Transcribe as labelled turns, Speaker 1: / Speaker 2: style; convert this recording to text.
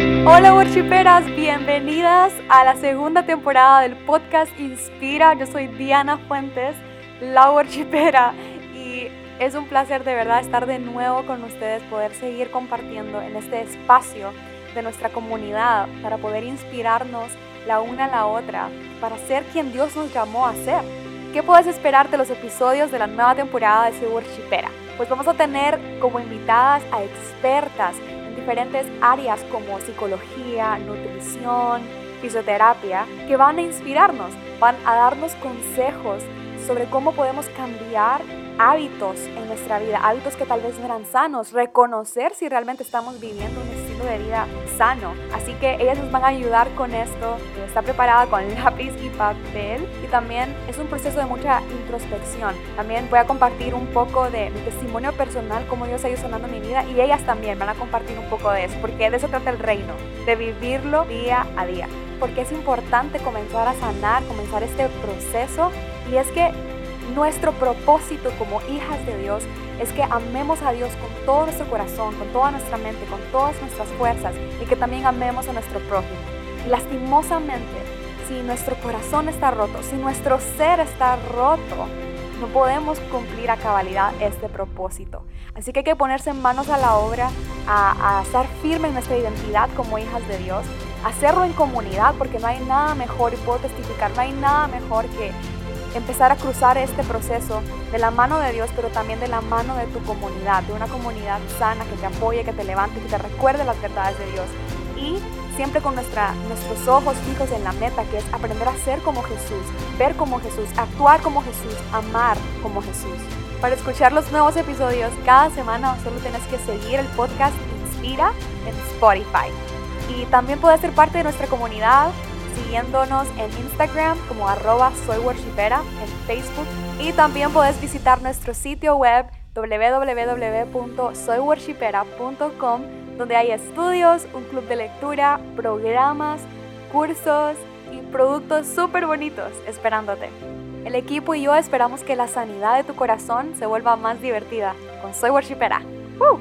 Speaker 1: Hola worshiperas, bienvenidas a la segunda temporada del podcast Inspira. Yo soy Diana Fuentes, la worshipera, y es un placer de verdad estar de nuevo con ustedes, poder seguir compartiendo en este espacio de nuestra comunidad para poder inspirarnos la una a la otra, para ser quien Dios nos llamó a ser. ¿Qué puedes esperar de los episodios de la nueva temporada de Soy Worshipera? Pues vamos a tener como invitadas a expertas diferentes áreas como psicología, nutrición, fisioterapia, que van a inspirarnos, van a darnos consejos sobre cómo podemos cambiar hábitos en nuestra vida, hábitos que tal vez no eran sanos, reconocer si realmente estamos viviendo un de vida sano. Así que ellas nos van a ayudar con esto, está preparada con lápiz y papel y también es un proceso de mucha introspección. También voy a compartir un poco de mi testimonio personal, cómo Dios ha ido sonando mi vida y ellas también van a compartir un poco de eso, porque de eso trata el reino, de vivirlo día a día. Porque es importante comenzar a sanar, comenzar este proceso y es que nuestro propósito como hijas de Dios es que amemos a Dios con todo nuestro corazón, con toda nuestra mente, con todas nuestras fuerzas y que también amemos a nuestro prójimo. Lastimosamente, si nuestro corazón está roto, si nuestro ser está roto, no podemos cumplir a cabalidad este propósito. Así que hay que ponerse manos a la obra, a, a estar firme en nuestra identidad como hijas de Dios, hacerlo en comunidad, porque no hay nada mejor, y puedo testificar, no hay nada mejor que empezar a cruzar este proceso de la mano de Dios, pero también de la mano de tu comunidad, de una comunidad sana que te apoye, que te levante, que te recuerde las verdades de Dios. Y siempre con nuestra, nuestros ojos fijos en la meta, que es aprender a ser como Jesús, ver como Jesús, actuar como Jesús, amar como Jesús. Para escuchar los nuevos episodios cada semana solo tienes que seguir el podcast Inspira en Spotify. Y también puedes ser parte de nuestra comunidad siguiéndonos en Instagram como arroba soyworshipera, en Facebook y también puedes visitar nuestro sitio web www.soyworshipera.com donde hay estudios, un club de lectura, programas, cursos y productos súper bonitos esperándote. El equipo y yo esperamos que la sanidad de tu corazón se vuelva más divertida con Soy Worshipera. ¡Uh!